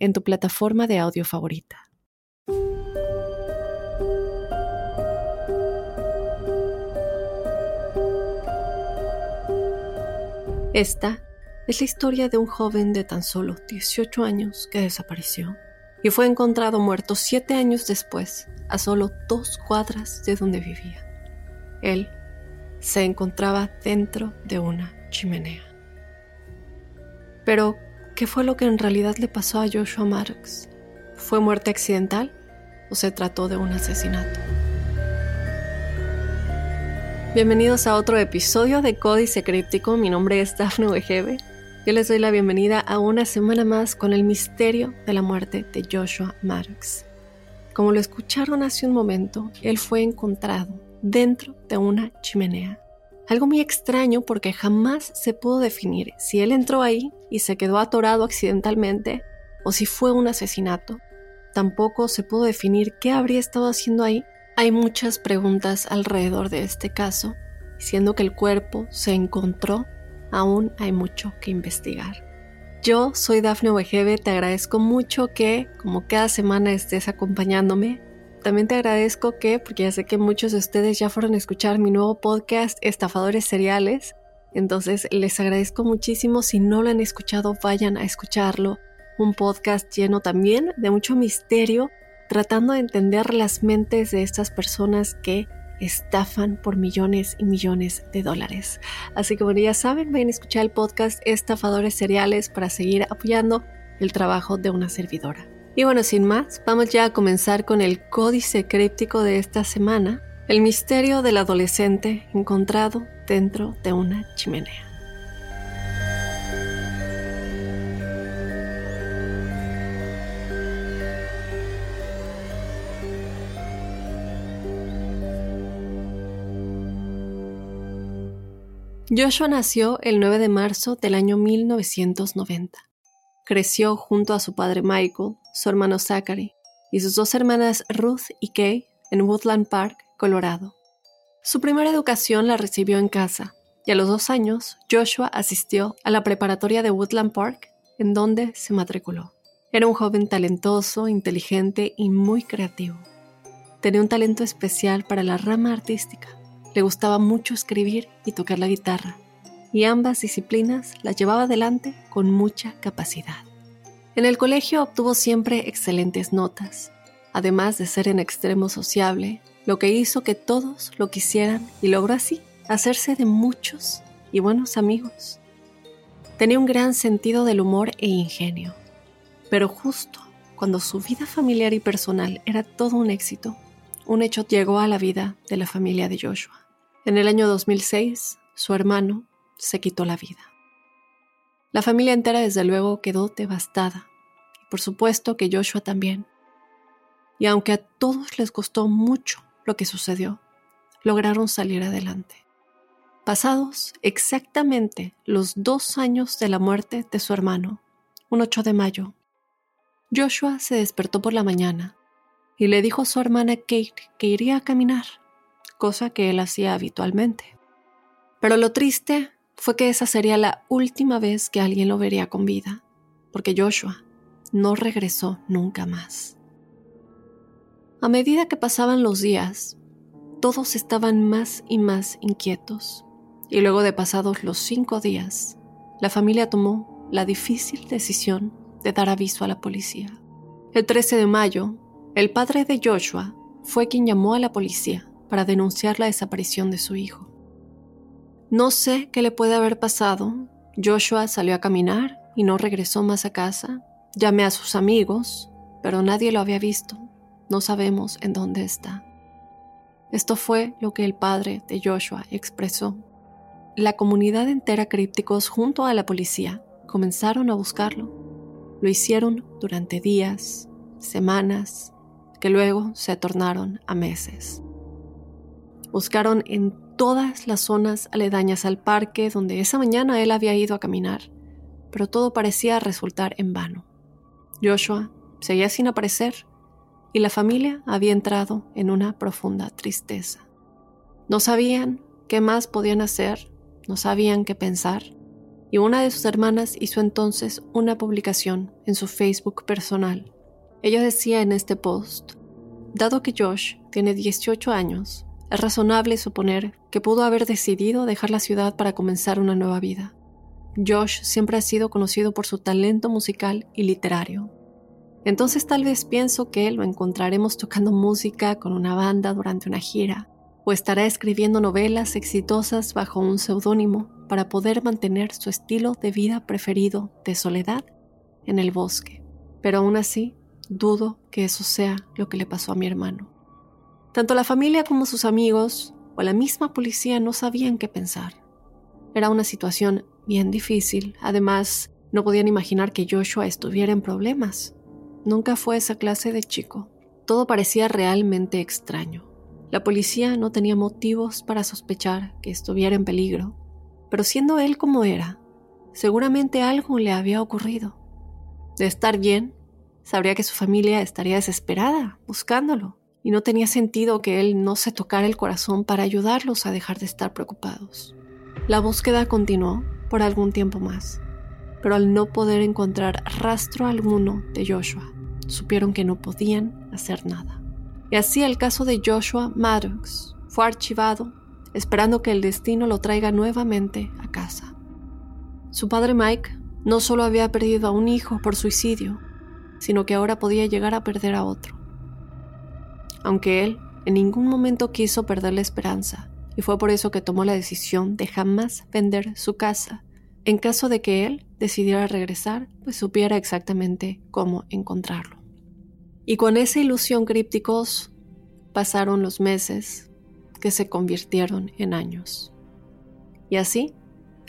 en tu plataforma de audio favorita. Esta es la historia de un joven de tan solo 18 años que desapareció y fue encontrado muerto siete años después, a solo dos cuadras de donde vivía. Él se encontraba dentro de una chimenea. Pero, ¿Qué fue lo que en realidad le pasó a Joshua Marks? ¿Fue muerte accidental o se trató de un asesinato? Bienvenidos a otro episodio de Códice Críptico. Mi nombre es Daphne Wegebe. Yo les doy la bienvenida a una semana más con el misterio de la muerte de Joshua Marks. Como lo escucharon hace un momento, él fue encontrado dentro de una chimenea algo muy extraño porque jamás se pudo definir si él entró ahí y se quedó atorado accidentalmente o si fue un asesinato. Tampoco se pudo definir qué habría estado haciendo ahí. Hay muchas preguntas alrededor de este caso, siendo que el cuerpo se encontró, aún hay mucho que investigar. Yo soy Dafne Wegebe, te agradezco mucho que, como cada semana, estés acompañándome también te agradezco que, porque ya sé que muchos de ustedes ya fueron a escuchar mi nuevo podcast Estafadores Seriales, entonces les agradezco muchísimo. Si no lo han escuchado, vayan a escucharlo. Un podcast lleno también de mucho misterio, tratando de entender las mentes de estas personas que estafan por millones y millones de dólares. Así que bueno, ya saben, vayan a escuchar el podcast Estafadores Seriales para seguir apoyando el trabajo de una servidora. Y bueno, sin más, vamos ya a comenzar con el códice críptico de esta semana, el misterio del adolescente encontrado dentro de una chimenea. Joshua nació el 9 de marzo del año 1990. Creció junto a su padre Michael, su hermano Zachary y sus dos hermanas Ruth y Kay en Woodland Park, Colorado. Su primera educación la recibió en casa y a los dos años Joshua asistió a la preparatoria de Woodland Park, en donde se matriculó. Era un joven talentoso, inteligente y muy creativo. Tenía un talento especial para la rama artística. Le gustaba mucho escribir y tocar la guitarra, y ambas disciplinas las llevaba adelante con mucha capacidad. En el colegio obtuvo siempre excelentes notas, además de ser en extremo sociable, lo que hizo que todos lo quisieran y logró así hacerse de muchos y buenos amigos. Tenía un gran sentido del humor e ingenio, pero justo cuando su vida familiar y personal era todo un éxito, un hecho llegó a la vida de la familia de Joshua. En el año 2006, su hermano, se quitó la vida. La familia entera desde luego quedó devastada, y por supuesto que Joshua también. Y aunque a todos les costó mucho lo que sucedió, lograron salir adelante. Pasados exactamente los dos años de la muerte de su hermano, un 8 de mayo, Joshua se despertó por la mañana y le dijo a su hermana Kate que iría a caminar, cosa que él hacía habitualmente. Pero lo triste fue que esa sería la última vez que alguien lo vería con vida, porque Joshua no regresó nunca más. A medida que pasaban los días, todos estaban más y más inquietos, y luego de pasados los cinco días, la familia tomó la difícil decisión de dar aviso a la policía. El 13 de mayo, el padre de Joshua fue quien llamó a la policía para denunciar la desaparición de su hijo. No sé qué le puede haber pasado. Joshua salió a caminar y no regresó más a casa. Llamé a sus amigos, pero nadie lo había visto. No sabemos en dónde está. Esto fue lo que el padre de Joshua expresó. La comunidad entera crípticos junto a la policía comenzaron a buscarlo. Lo hicieron durante días, semanas, que luego se tornaron a meses. Buscaron en todas las zonas aledañas al parque donde esa mañana él había ido a caminar, pero todo parecía resultar en vano. Joshua seguía sin aparecer y la familia había entrado en una profunda tristeza. No sabían qué más podían hacer, no sabían qué pensar, y una de sus hermanas hizo entonces una publicación en su Facebook personal. Ella decía en este post, dado que Josh tiene 18 años, es razonable suponer que pudo haber decidido dejar la ciudad para comenzar una nueva vida. Josh siempre ha sido conocido por su talento musical y literario. Entonces tal vez pienso que lo encontraremos tocando música con una banda durante una gira, o estará escribiendo novelas exitosas bajo un seudónimo para poder mantener su estilo de vida preferido de soledad en el bosque. Pero aún así, dudo que eso sea lo que le pasó a mi hermano. Tanto la familia como sus amigos o la misma policía no sabían qué pensar. Era una situación bien difícil, además no podían imaginar que Joshua estuviera en problemas. Nunca fue esa clase de chico. Todo parecía realmente extraño. La policía no tenía motivos para sospechar que estuviera en peligro, pero siendo él como era, seguramente algo le había ocurrido. De estar bien, sabría que su familia estaría desesperada, buscándolo, y no tenía sentido que él no se tocara el corazón para ayudarlos a dejar de estar preocupados. La búsqueda continuó por algún tiempo más pero al no poder encontrar rastro alguno de Joshua, supieron que no podían hacer nada. Y así el caso de Joshua Maddox fue archivado, esperando que el destino lo traiga nuevamente a casa. Su padre Mike no solo había perdido a un hijo por suicidio, sino que ahora podía llegar a perder a otro. Aunque él en ningún momento quiso perder la esperanza, y fue por eso que tomó la decisión de jamás vender su casa en caso de que él decidiera regresar, pues supiera exactamente cómo encontrarlo. Y con esa ilusión crípticos pasaron los meses que se convirtieron en años. Y así,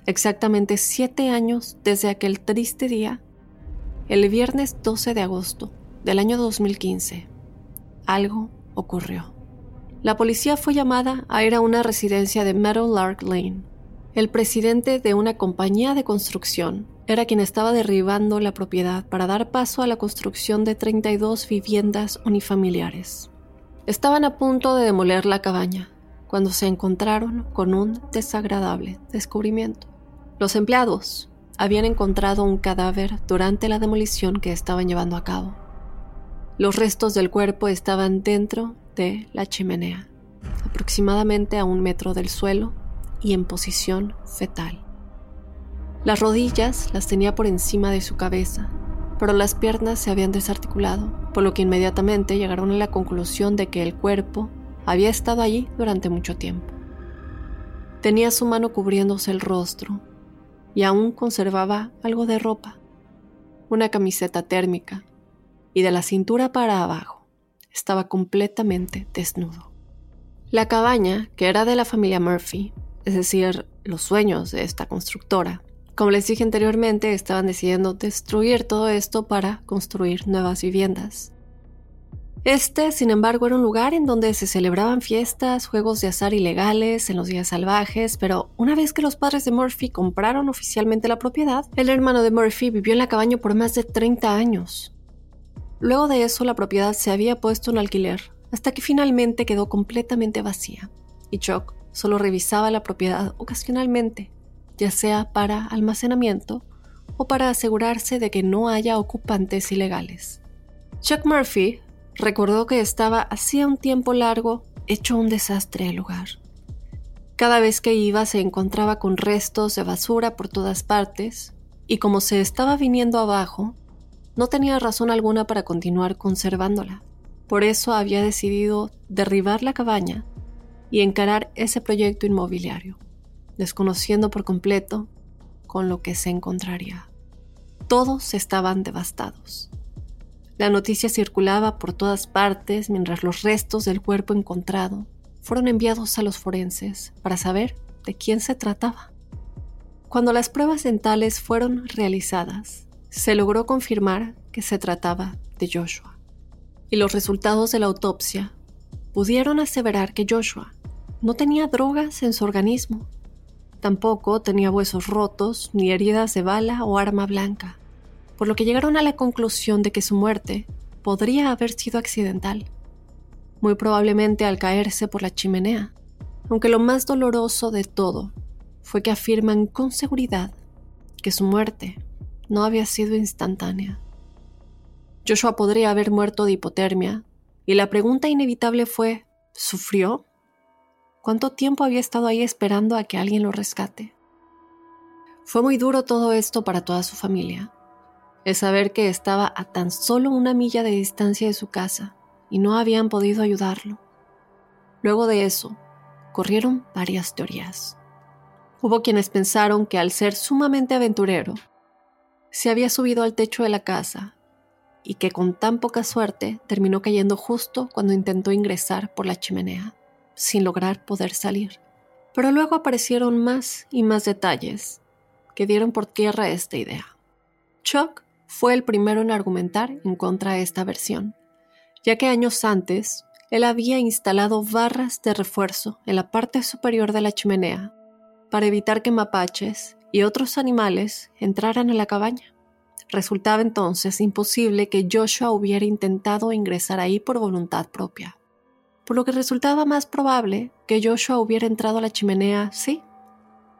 exactamente siete años desde aquel triste día, el viernes 12 de agosto del año 2015, algo ocurrió. La policía fue llamada a ir a una residencia de Meadowlark Lane, el presidente de una compañía de construcción era quien estaba derribando la propiedad para dar paso a la construcción de 32 viviendas unifamiliares. Estaban a punto de demoler la cabaña cuando se encontraron con un desagradable descubrimiento. Los empleados habían encontrado un cadáver durante la demolición que estaban llevando a cabo. Los restos del cuerpo estaban dentro de la chimenea, aproximadamente a un metro del suelo y en posición fetal. Las rodillas las tenía por encima de su cabeza, pero las piernas se habían desarticulado, por lo que inmediatamente llegaron a la conclusión de que el cuerpo había estado allí durante mucho tiempo. Tenía su mano cubriéndose el rostro y aún conservaba algo de ropa, una camiseta térmica, y de la cintura para abajo estaba completamente desnudo. La cabaña, que era de la familia Murphy, es decir, los sueños de esta constructora. Como les dije anteriormente, estaban decidiendo destruir todo esto para construir nuevas viviendas. Este, sin embargo, era un lugar en donde se celebraban fiestas, juegos de azar ilegales en los días salvajes, pero una vez que los padres de Murphy compraron oficialmente la propiedad, el hermano de Murphy vivió en la cabaña por más de 30 años. Luego de eso, la propiedad se había puesto en alquiler, hasta que finalmente quedó completamente vacía, y Chuck solo revisaba la propiedad ocasionalmente, ya sea para almacenamiento o para asegurarse de que no haya ocupantes ilegales. Chuck Murphy recordó que estaba hacía un tiempo largo hecho un desastre el lugar. Cada vez que iba se encontraba con restos de basura por todas partes, y como se estaba viniendo abajo, no tenía razón alguna para continuar conservándola. Por eso había decidido derribar la cabaña y encarar ese proyecto inmobiliario, desconociendo por completo con lo que se encontraría. Todos estaban devastados. La noticia circulaba por todas partes mientras los restos del cuerpo encontrado fueron enviados a los forenses para saber de quién se trataba. Cuando las pruebas dentales fueron realizadas, se logró confirmar que se trataba de Joshua. y los resultados de la autopsia pudieron aseverar que Joshua no tenía drogas en su organismo. Tampoco tenía huesos rotos ni heridas de bala o arma blanca, por lo que llegaron a la conclusión de que su muerte podría haber sido accidental, muy probablemente al caerse por la chimenea, aunque lo más doloroso de todo fue que afirman con seguridad que su muerte no había sido instantánea. Joshua podría haber muerto de hipotermia, y la pregunta inevitable fue, ¿sufrió? ¿Cuánto tiempo había estado ahí esperando a que alguien lo rescate? Fue muy duro todo esto para toda su familia. El saber que estaba a tan solo una milla de distancia de su casa y no habían podido ayudarlo. Luego de eso, corrieron varias teorías. Hubo quienes pensaron que al ser sumamente aventurero, se había subido al techo de la casa y que con tan poca suerte terminó cayendo justo cuando intentó ingresar por la chimenea, sin lograr poder salir. Pero luego aparecieron más y más detalles que dieron por tierra esta idea. Chuck fue el primero en argumentar en contra de esta versión, ya que años antes él había instalado barras de refuerzo en la parte superior de la chimenea para evitar que mapaches y otros animales entraran a la cabaña. Resultaba entonces imposible que Joshua hubiera intentado ingresar ahí por voluntad propia, por lo que resultaba más probable que Joshua hubiera entrado a la chimenea, sí,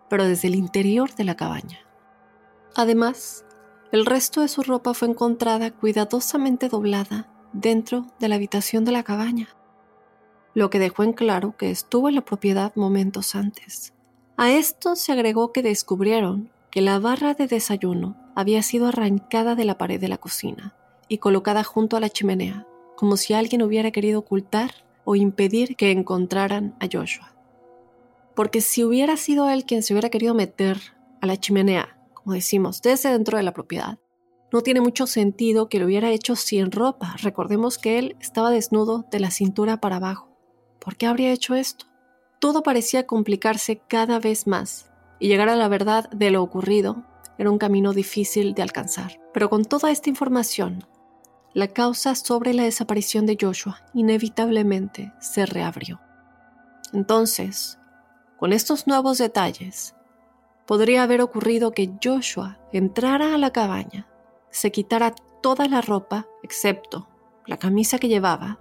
pero desde el interior de la cabaña. Además, el resto de su ropa fue encontrada cuidadosamente doblada dentro de la habitación de la cabaña, lo que dejó en claro que estuvo en la propiedad momentos antes. A esto se agregó que descubrieron que la barra de desayuno había sido arrancada de la pared de la cocina y colocada junto a la chimenea, como si alguien hubiera querido ocultar o impedir que encontraran a Joshua. Porque si hubiera sido él quien se hubiera querido meter a la chimenea, como decimos, desde dentro de la propiedad, no tiene mucho sentido que lo hubiera hecho sin ropa. Recordemos que él estaba desnudo de la cintura para abajo. ¿Por qué habría hecho esto? Todo parecía complicarse cada vez más y llegar a la verdad de lo ocurrido era un camino difícil de alcanzar. Pero con toda esta información, la causa sobre la desaparición de Joshua inevitablemente se reabrió. Entonces, con estos nuevos detalles, podría haber ocurrido que Joshua entrara a la cabaña, se quitara toda la ropa excepto la camisa que llevaba,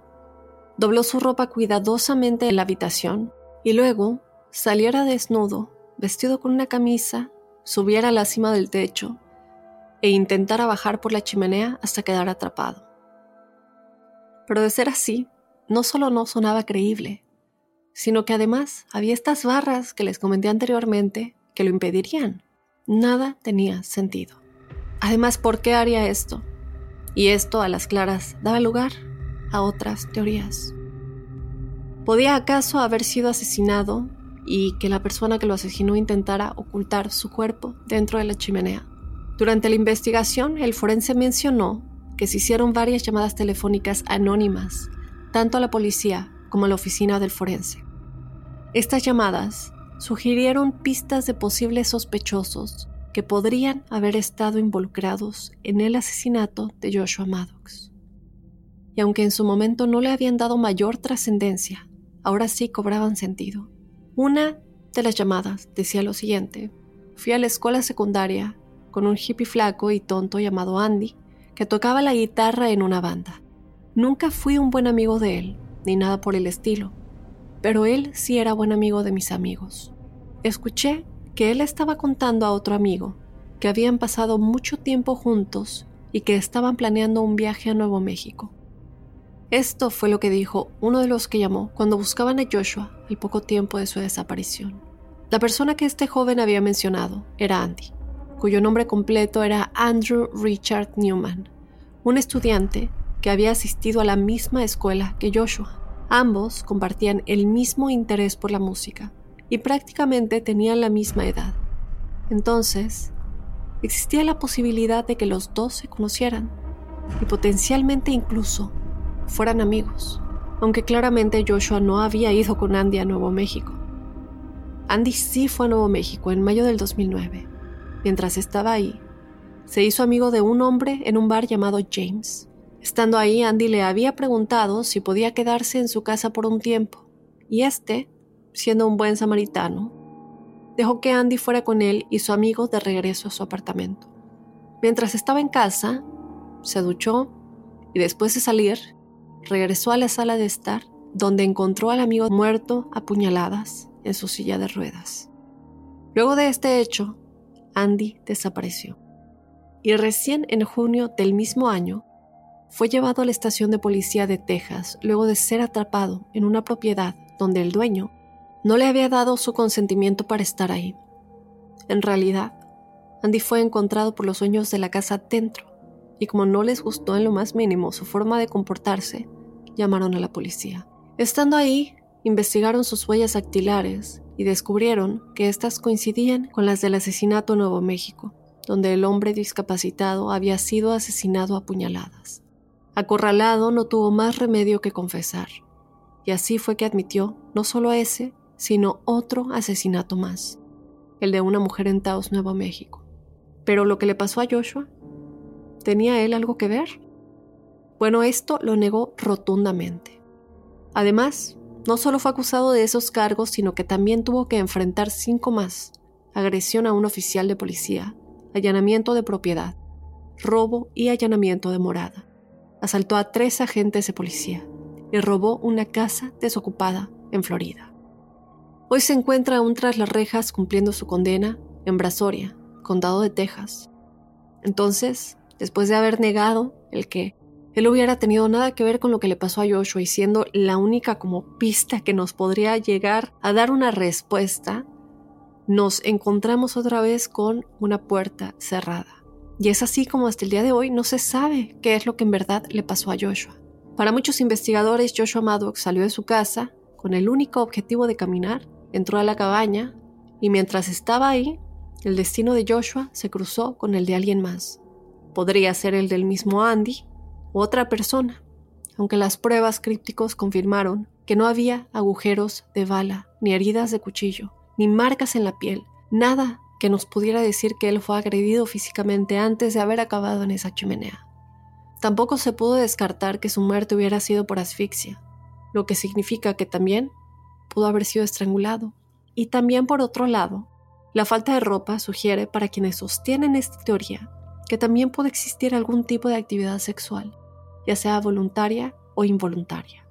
dobló su ropa cuidadosamente en la habitación y luego saliera desnudo, vestido con una camisa subiera a la cima del techo e intentara bajar por la chimenea hasta quedar atrapado. Pero de ser así, no solo no sonaba creíble, sino que además había estas barras que les comenté anteriormente que lo impedirían. Nada tenía sentido. Además, ¿por qué haría esto? Y esto a las claras daba lugar a otras teorías. ¿Podía acaso haber sido asesinado y que la persona que lo asesinó intentara ocultar su cuerpo dentro de la chimenea. Durante la investigación, el forense mencionó que se hicieron varias llamadas telefónicas anónimas, tanto a la policía como a la oficina del forense. Estas llamadas sugirieron pistas de posibles sospechosos que podrían haber estado involucrados en el asesinato de Joshua Maddox. Y aunque en su momento no le habían dado mayor trascendencia, ahora sí cobraban sentido. Una de las llamadas decía lo siguiente. Fui a la escuela secundaria con un hippie flaco y tonto llamado Andy, que tocaba la guitarra en una banda. Nunca fui un buen amigo de él, ni nada por el estilo, pero él sí era buen amigo de mis amigos. Escuché que él estaba contando a otro amigo que habían pasado mucho tiempo juntos y que estaban planeando un viaje a Nuevo México. Esto fue lo que dijo uno de los que llamó cuando buscaban a Joshua al poco tiempo de su desaparición. La persona que este joven había mencionado era Andy, cuyo nombre completo era Andrew Richard Newman, un estudiante que había asistido a la misma escuela que Joshua. Ambos compartían el mismo interés por la música y prácticamente tenían la misma edad. Entonces, existía la posibilidad de que los dos se conocieran y potencialmente incluso fueran amigos, aunque claramente Joshua no había ido con Andy a Nuevo México. Andy sí fue a Nuevo México en mayo del 2009. Mientras estaba ahí, se hizo amigo de un hombre en un bar llamado James, Estando ahí, Andy le había preguntado si podía quedarse en su casa por un tiempo, y este, siendo un buen samaritano, dejó que Andy fuera con él y su amigo de regreso a su apartamento. Mientras estaba en casa, se duchó y después de salir, regresó a la sala de estar, donde encontró al amigo muerto a puñaladas en su silla de ruedas. Luego de este hecho, Andy desapareció. Y recién en junio del mismo año, fue llevado a la estación de policía de Texas luego de ser atrapado en una propiedad donde el dueño no le había dado su consentimiento para estar ahí. En realidad, Andy fue encontrado por los dueños de la casa dentro, y como no les gustó en lo más mínimo su forma de comportarse, llamaron a la policía. Estando ahí, investigaron sus huellas dactilares y descubrieron que éstas coincidían con las del asesinato en Nuevo México, donde el hombre discapacitado había sido asesinado a puñaladas. Acorralado no tuvo más remedio que confesar, y así fue que admitió no solo ese, sino otro asesinato más, el de una mujer en Taos, Nuevo México. Pero lo que le pasó a Joshua, ¿tenía él algo que ver? Bueno, esto lo negó rotundamente. Además, no solo fue acusado de esos cargos, sino que también tuvo que enfrentar cinco más, agresión a un oficial de policía, allanamiento de propiedad, robo y allanamiento de morada asaltó a tres agentes de policía y robó una casa desocupada en Florida. Hoy se encuentra aún tras las rejas cumpliendo su condena en Brasoria, condado de Texas. Entonces, después de haber negado el que él hubiera tenido nada que ver con lo que le pasó a Joshua y siendo la única como pista que nos podría llegar a dar una respuesta, nos encontramos otra vez con una puerta cerrada. Y es así como hasta el día de hoy no se sabe qué es lo que en verdad le pasó a Joshua. Para muchos investigadores, Joshua Maddox salió de su casa con el único objetivo de caminar, entró a la cabaña y mientras estaba ahí, el destino de Joshua se cruzó con el de alguien más. Podría ser el del mismo Andy u otra persona, aunque las pruebas crípticos confirmaron que no había agujeros de bala, ni heridas de cuchillo, ni marcas en la piel, nada que nos pudiera decir que él fue agredido físicamente antes de haber acabado en esa chimenea. Tampoco se pudo descartar que su muerte hubiera sido por asfixia, lo que significa que también pudo haber sido estrangulado. Y también por otro lado, la falta de ropa sugiere para quienes sostienen esta teoría que también puede existir algún tipo de actividad sexual, ya sea voluntaria o involuntaria.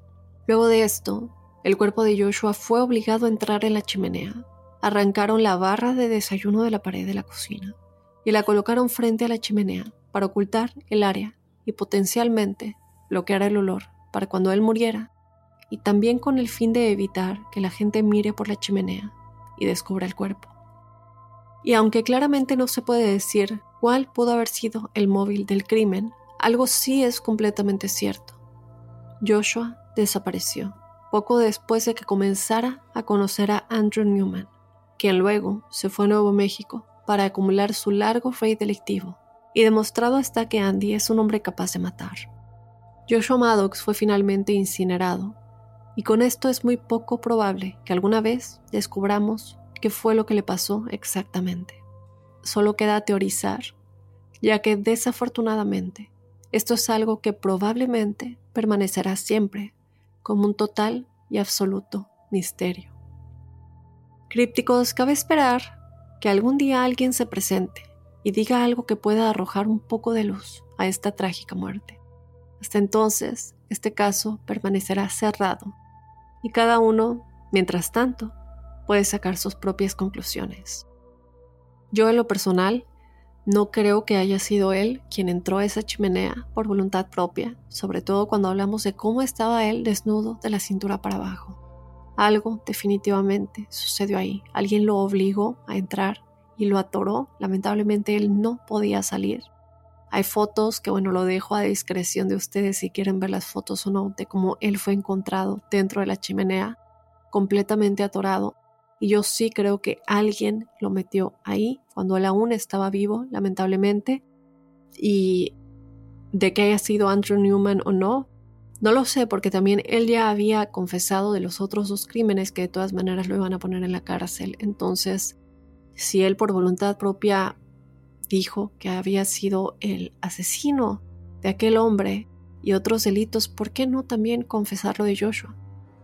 Luego de esto, el cuerpo de Joshua fue obligado a entrar en la chimenea Arrancaron la barra de desayuno de la pared de la cocina y la colocaron frente a la chimenea para ocultar el área y potencialmente bloquear el olor para cuando él muriera, y también con el fin de evitar que la gente mire por la chimenea y descubra el cuerpo. Y aunque claramente no se puede decir cuál pudo haber sido el móvil del crimen, algo sí es completamente cierto. Joshua desapareció poco después de que comenzara a conocer a Andrew Newman, quien luego se fue a Nuevo México para acumular su largo rey delictivo, y demostrado hasta que Andy es un hombre capaz de matar. Joshua Maddox fue finalmente incinerado, y con esto es muy poco probable que alguna vez descubramos qué fue lo que le pasó exactamente. Solo queda teorizar, ya que desafortunadamente esto es algo que probablemente permanecerá siempre como un total y absoluto misterio. Crípticos, cabe esperar que algún día alguien se presente y diga algo que pueda arrojar un poco de luz a esta trágica muerte. Hasta entonces, este caso permanecerá cerrado y cada uno, mientras tanto, puede sacar sus propias conclusiones. Yo en lo personal no creo que haya sido él quien entró a esa chimenea por voluntad propia, sobre todo cuando hablamos de cómo estaba él desnudo de la cintura para abajo. Algo definitivamente sucedió ahí. Alguien lo obligó a entrar y lo atoró. Lamentablemente él no podía salir. Hay fotos que, bueno, lo dejo a discreción de ustedes si quieren ver las fotos o no, de cómo él fue encontrado dentro de la chimenea, completamente atorado. Y yo sí creo que alguien lo metió ahí cuando él aún estaba vivo, lamentablemente. Y de que haya sido Andrew Newman o no, no lo sé porque también él ya había confesado de los otros dos crímenes que de todas maneras lo iban a poner en la cárcel. Entonces, si él por voluntad propia dijo que había sido el asesino de aquel hombre, y otros delitos, ¿por qué no también confesar lo de Joshua?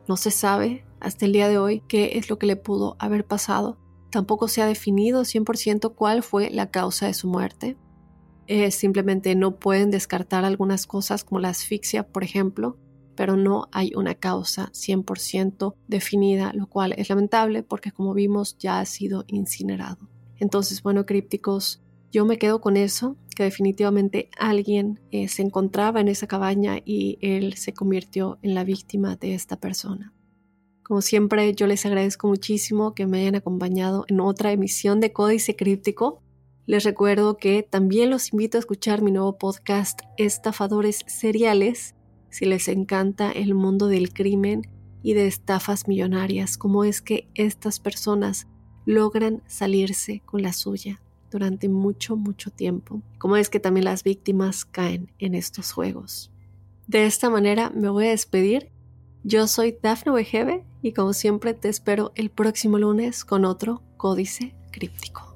No se sabe hasta el día de hoy qué es lo que le pudo haber pasado. Tampoco se ha definido 100% cuál fue la causa de su muerte. Eh, simplemente no pueden descartar algunas cosas como la asfixia, por ejemplo, pero no hay una causa 100% definida, lo cual es lamentable porque como vimos ya ha sido incinerado. Entonces, bueno, crípticos, yo me quedo con eso, que definitivamente alguien eh, se encontraba en esa cabaña y él se convirtió en la víctima de esta persona. Como siempre, yo les agradezco muchísimo que me hayan acompañado en otra emisión de Códice Críptico. Les recuerdo que también los invito a escuchar mi nuevo podcast Estafadores Seriales, si les encanta el mundo del crimen y de estafas millonarias, cómo es que estas personas logran salirse con la suya durante mucho, mucho tiempo, cómo es que también las víctimas caen en estos juegos. De esta manera me voy a despedir. Yo soy Dafne Wegebe y como siempre te espero el próximo lunes con otro códice críptico.